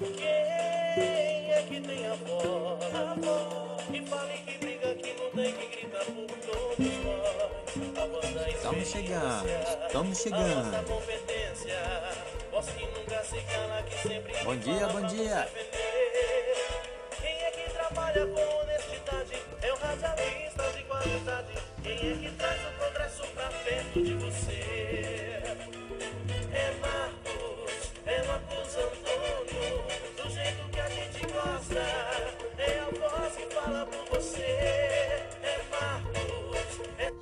Quem é que tem a voz? Que fale, que briga, que luta e que grita por todos nós. Estamos chegando, estamos chegando. nossa competência. Voz que nunca se cala, que sempre Bom dia, bom dia. Quem é que trabalha com gosta. É a voz que fala por você. É Marcos, é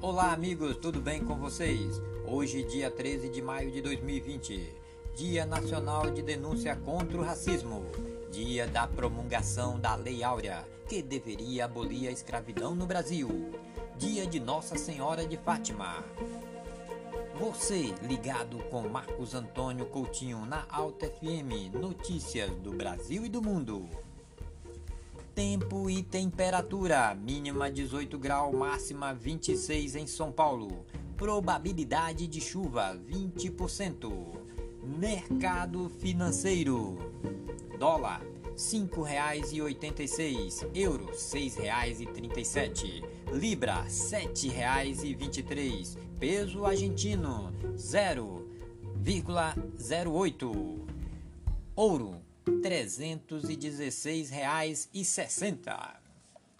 Olá, amigos, tudo bem com vocês? Hoje, dia 13 de maio de 2020, Dia Nacional de Denúncia contra o Racismo, dia da promulgação da Lei Áurea, que deveria abolir a escravidão no Brasil, dia de Nossa Senhora de Fátima. Você ligado com Marcos Antônio Coutinho na Alta FM, notícias do Brasil e do mundo. Tempo e temperatura: mínima 18 graus, máxima 26 em São Paulo. Probabilidade de chuva 20%. Mercado financeiro: dólar R$ 5,86, euro R$ 6,37, libra R$ 7,23, peso argentino 0,08. Ouro, R$ 316,60.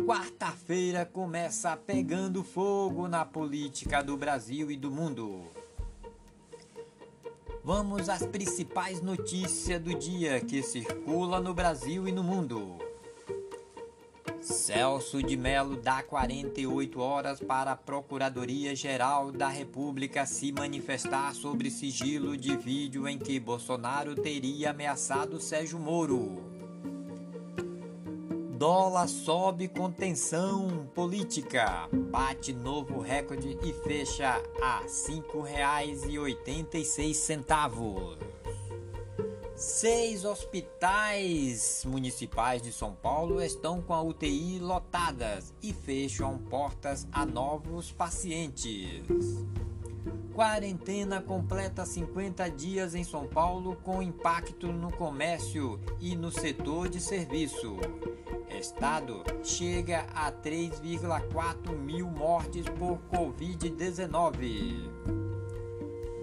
Quarta-feira começa pegando fogo na política do Brasil e do mundo. Vamos às principais notícias do dia que circula no Brasil e no mundo. Celso de Mello dá 48 horas para a Procuradoria-Geral da República se manifestar sobre sigilo de vídeo em que Bolsonaro teria ameaçado Sérgio Moro. Dólar sobe com tensão política, bate novo recorde e fecha a R$ 5,86. Seis hospitais municipais de São Paulo estão com a UTI lotadas e fecham portas a novos pacientes. Quarentena completa 50 dias em São Paulo com impacto no comércio e no setor de serviço. Estado chega a 3,4 mil mortes por Covid-19.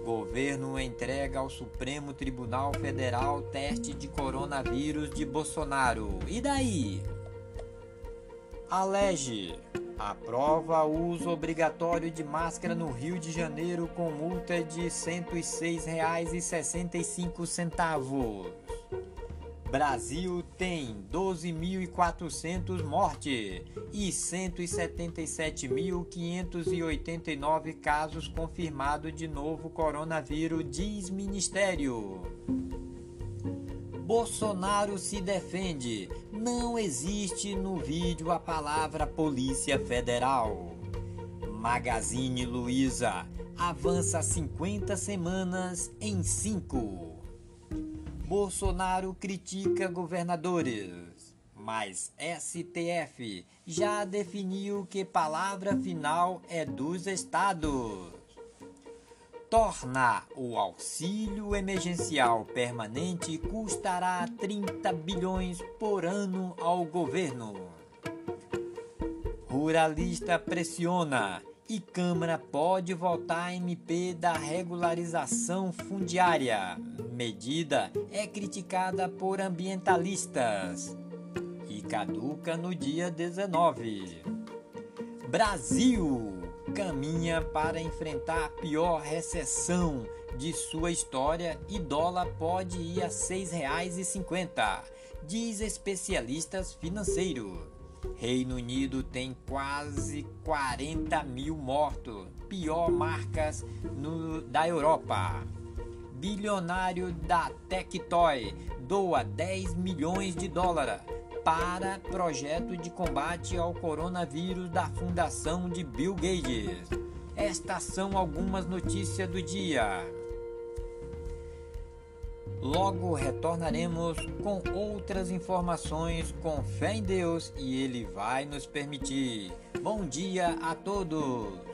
Governo entrega ao Supremo Tribunal Federal teste de coronavírus de Bolsonaro. E daí? Alege. Aprova uso obrigatório de máscara no Rio de Janeiro com multa de R$ 106,65. Brasil tem 12.400 mortes e 177.589 casos confirmados de novo coronavírus, diz Ministério. Bolsonaro se defende. Não existe no vídeo a palavra Polícia Federal. Magazine Luiza avança 50 semanas em 5. Bolsonaro critica governadores, mas STF já definiu que palavra final é dos estados. Torna o auxílio emergencial permanente custará 30 bilhões por ano ao governo. Ruralista pressiona e Câmara pode votar MP da regularização fundiária. Medida é criticada por ambientalistas e caduca no dia 19. Brasil caminha para enfrentar a pior recessão de sua história e dólar pode ir a R$ 6,50, diz especialistas financeiros. Reino Unido tem quase 40 mil mortos, pior marcas no, da Europa. Bilionário da Tectoy doa 10 milhões de dólares para projeto de combate ao coronavírus da fundação de Bill Gates. Estas são algumas notícias do dia. Logo retornaremos com outras informações com fé em Deus e Ele vai nos permitir. Bom dia a todos!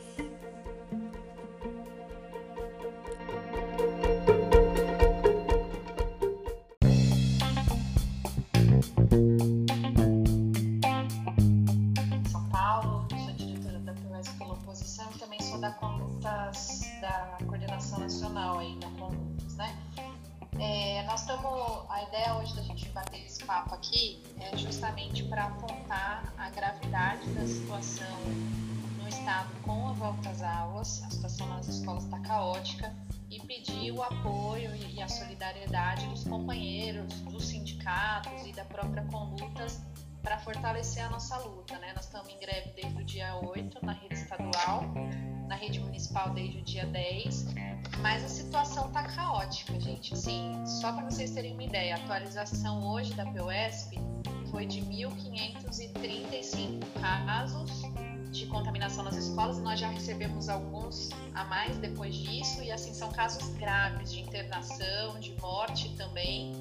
Da Condutas da Coordenação Nacional aí da Condutas, né? É, nós estamos. A ideia hoje da gente bater esse papo aqui é justamente para apontar a gravidade da situação no estado com a volta às aulas. A situação nas escolas está caótica e pedir o apoio e a solidariedade dos companheiros, dos sindicatos e da própria Condutas para fortalecer a nossa luta. Né? Nós estamos em greve desde o dia 8 na rede estadual, rede municipal desde o dia 10, mas a situação está caótica, gente. Assim, só para vocês terem uma ideia, a atualização hoje da POSP foi de 1.535 casos de contaminação nas escolas nós já recebemos alguns a mais depois disso e assim são casos graves de internação, de morte também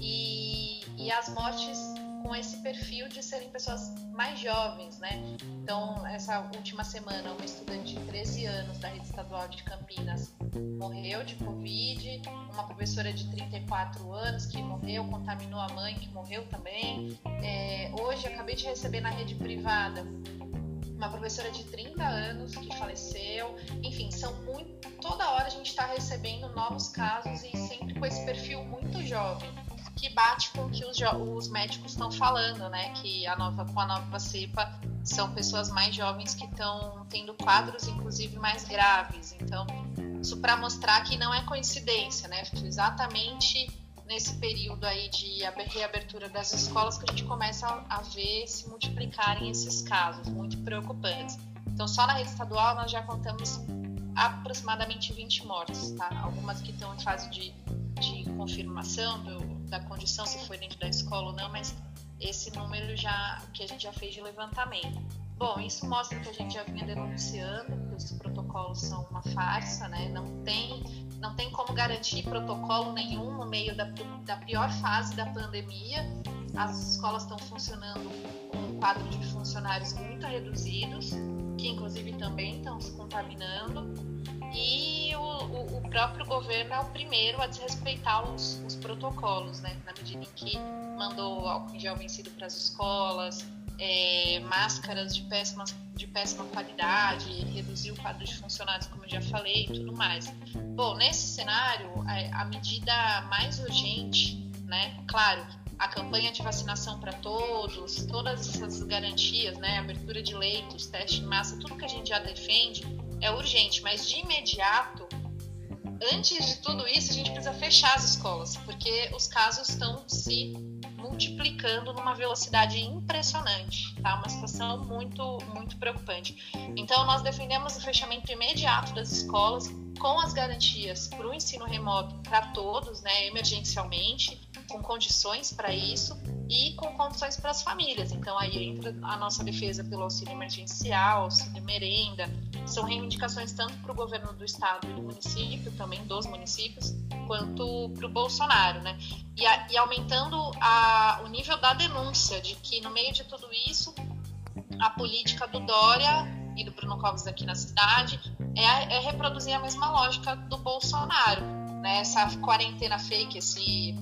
e, e as mortes com esse perfil de serem pessoas mais jovens, né? Então, essa última semana, uma estudante de 13 anos da rede estadual de Campinas morreu de Covid, uma professora de 34 anos que morreu, contaminou a mãe que morreu também. É, hoje, acabei de receber na rede privada uma professora de 30 anos que faleceu. Enfim, são muito. Toda hora a gente está recebendo novos casos e sempre com esse perfil muito jovem que bate com o que os, os médicos estão falando, né? Que a nova, com a nova cepa são pessoas mais jovens que estão tendo quadros, inclusive, mais graves. Então, isso para mostrar que não é coincidência, né? Exatamente nesse período aí de reabertura das escolas que a gente começa a ver se multiplicarem esses casos muito preocupantes. Então, só na rede estadual nós já contamos aproximadamente 20 mortes, tá? Algumas que estão em fase de, de confirmação do, da condição, se foi dentro da escola ou não, mas esse número já que a gente já fez de levantamento. Bom, isso mostra que a gente já vinha denunciando que os protocolos são uma farsa, né? Não tem, não tem como garantir protocolo nenhum no meio da, da pior fase da pandemia. As escolas estão funcionando com um quadro de funcionários muito reduzidos, que inclusive também estão se contaminando e o, próprio governo é o primeiro a desrespeitar os, os protocolos, né? Na medida em que mandou álcool em gel vencido para as escolas, é, máscaras de péssima, de péssima qualidade, reduziu o quadro de funcionários, como eu já falei, e tudo mais. Bom, nesse cenário, a, a medida mais urgente, né? Claro, a campanha de vacinação para todos, todas essas garantias, né? Abertura de leitos, teste em massa, tudo que a gente já defende é urgente, mas de imediato, antes de tudo isso, a gente precisa fechar as escolas, porque os casos estão se multiplicando numa velocidade impressionante, tá? Uma situação muito, muito preocupante. Então, nós defendemos o fechamento imediato das escolas com as garantias para o ensino remoto para todos, né, emergencialmente, com condições para isso e com condições para as famílias. Então, aí entra a nossa defesa pelo auxílio emergencial, auxílio merenda, são reivindicações tanto para o governo do estado e do município, também dos municípios, quanto para o Bolsonaro, né? E, a, e aumentando a, o nível da denúncia de que no meio de tudo isso a política do Dória e do Bruno Covas aqui na cidade é, é reproduzir a mesma lógica do Bolsonaro, né? Essa quarentena fake, esse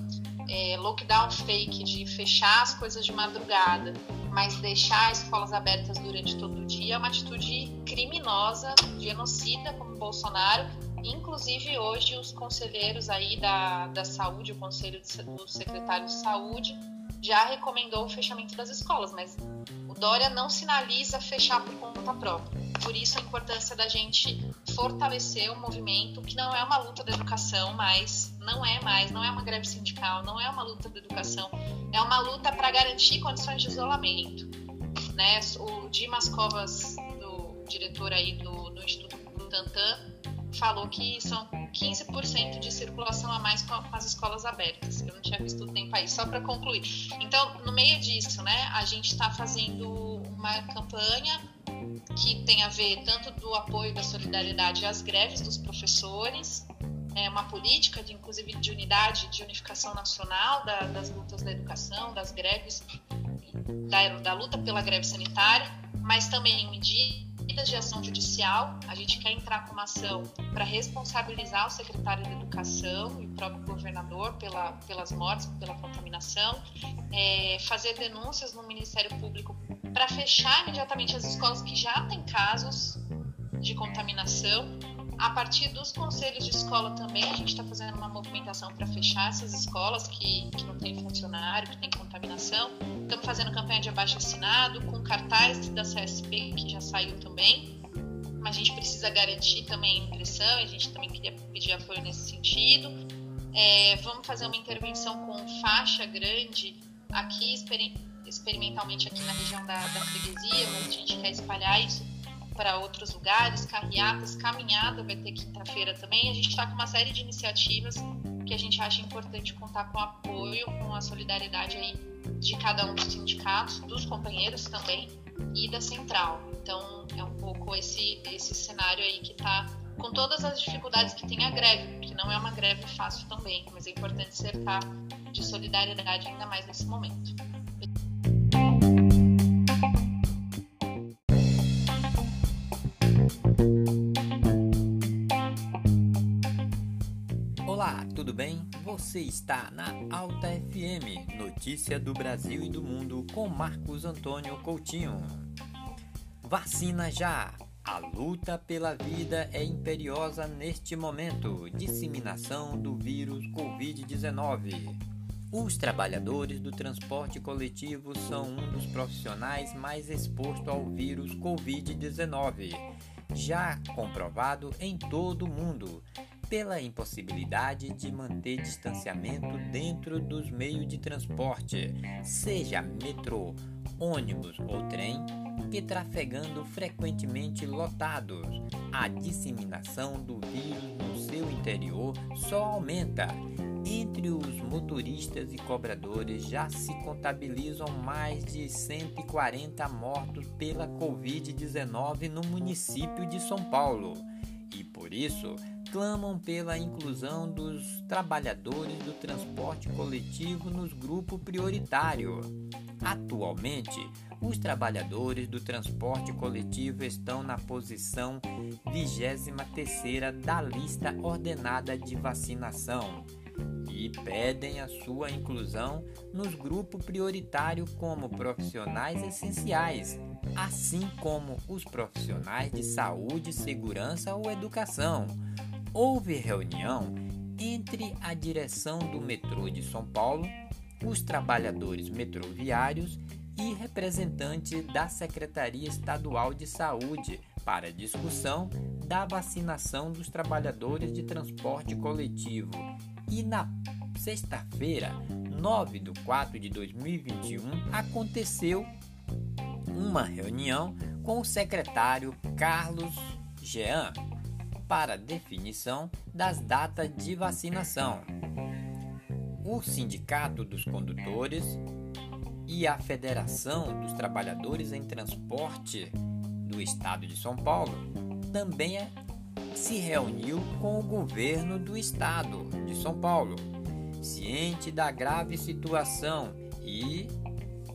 é, lockdown fake de fechar as coisas de madrugada, mas deixar escolas abertas durante todo o dia é uma atitude criminosa, genocida, como Bolsonaro. Inclusive, hoje, os conselheiros aí da, da saúde, o conselho do secretário de saúde, já recomendou o fechamento das escolas, mas Dória não sinaliza fechar por conta própria. Por isso a importância da gente fortalecer o movimento, que não é uma luta da educação, mas não é mais, não é uma greve sindical, não é uma luta da educação, é uma luta para garantir condições de isolamento. Né? O Dimas Covas, do diretor aí do, do Instituto Butantan, falou que são 15% de circulação a mais com as escolas abertas. Eu não tinha visto o tempo aí, só para concluir. Então, no meio disso, né, a gente está fazendo uma campanha que tem a ver tanto do apoio da solidariedade às greves dos professores, é uma política, de, inclusive, de unidade, de unificação nacional da, das lutas da educação, das greves, da, da luta pela greve sanitária, mas também medidas medidas de ação judicial. A gente quer entrar com uma ação para responsabilizar o secretário de Educação e o próprio governador pela, pelas mortes, pela contaminação, é, fazer denúncias no Ministério Público para fechar imediatamente as escolas que já têm casos de contaminação. A partir dos conselhos de escola também, a gente está fazendo uma movimentação para fechar essas escolas que, que não tem funcionário, que tem contaminação. Estamos fazendo campanha de abaixo assinado, com cartaz da CSP, que já saiu também. Mas a gente precisa garantir também a impressão, e a gente também queria pedir apoio nesse sentido. É, vamos fazer uma intervenção com faixa grande aqui, experimentalmente aqui na região da, da freguesia, mas a gente quer espalhar isso para outros lugares, carreatas, caminhada vai ter quinta-feira também. A gente está com uma série de iniciativas que a gente acha importante contar com o apoio, com a solidariedade aí de cada um dos sindicatos, dos companheiros também e da central. Então é um pouco esse esse cenário aí que está com todas as dificuldades que tem a greve, porque não é uma greve fácil também, mas é importante cercar de solidariedade ainda mais nesse momento. Tudo bem? Você está na Alta FM, notícia do Brasil e do mundo com Marcos Antônio Coutinho. Vacina já! A luta pela vida é imperiosa neste momento. Disseminação do vírus Covid-19. Os trabalhadores do transporte coletivo são um dos profissionais mais expostos ao vírus Covid-19, já comprovado em todo o mundo pela impossibilidade de manter distanciamento dentro dos meios de transporte, seja metrô, ônibus ou trem, que trafegando frequentemente lotados. A disseminação do vírus no seu interior só aumenta. Entre os motoristas e cobradores já se contabilizam mais de 140 mortos pela Covid-19 no município de São Paulo. E por isso, clamam pela inclusão dos trabalhadores do transporte coletivo nos grupos prioritário. Atualmente, os trabalhadores do transporte coletivo estão na posição 23 da lista ordenada de vacinação e pedem a sua inclusão nos grupos prioritários como profissionais essenciais, assim como os profissionais de saúde, segurança ou educação houve reunião entre a direção do metrô de São Paulo, os trabalhadores metroviários e representantes da Secretaria Estadual de Saúde para discussão da vacinação dos trabalhadores de transporte coletivo. E na sexta-feira, 9 de 4 de 2021, aconteceu uma reunião com o secretário Carlos Jean para definição das datas de vacinação. O Sindicato dos Condutores e a Federação dos Trabalhadores em Transporte do Estado de São Paulo também se reuniu com o governo do Estado de São Paulo, ciente da grave situação e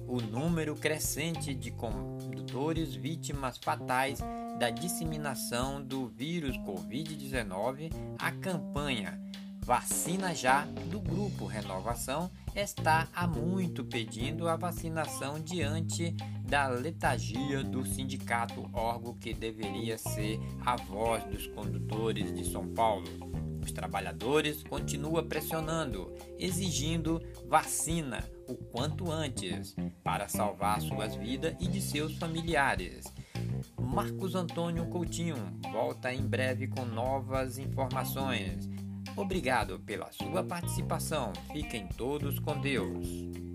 o número crescente de condutores vítimas fatais da disseminação do vírus Covid-19, a campanha Vacina Já do Grupo Renovação está há muito pedindo a vacinação diante da letargia do sindicato órgão que deveria ser a voz dos condutores de São Paulo. Os trabalhadores continuam pressionando, exigindo vacina o quanto antes para salvar suas vidas e de seus familiares. Marcos Antônio Coutinho volta em breve com novas informações. Obrigado pela sua participação. Fiquem todos com Deus.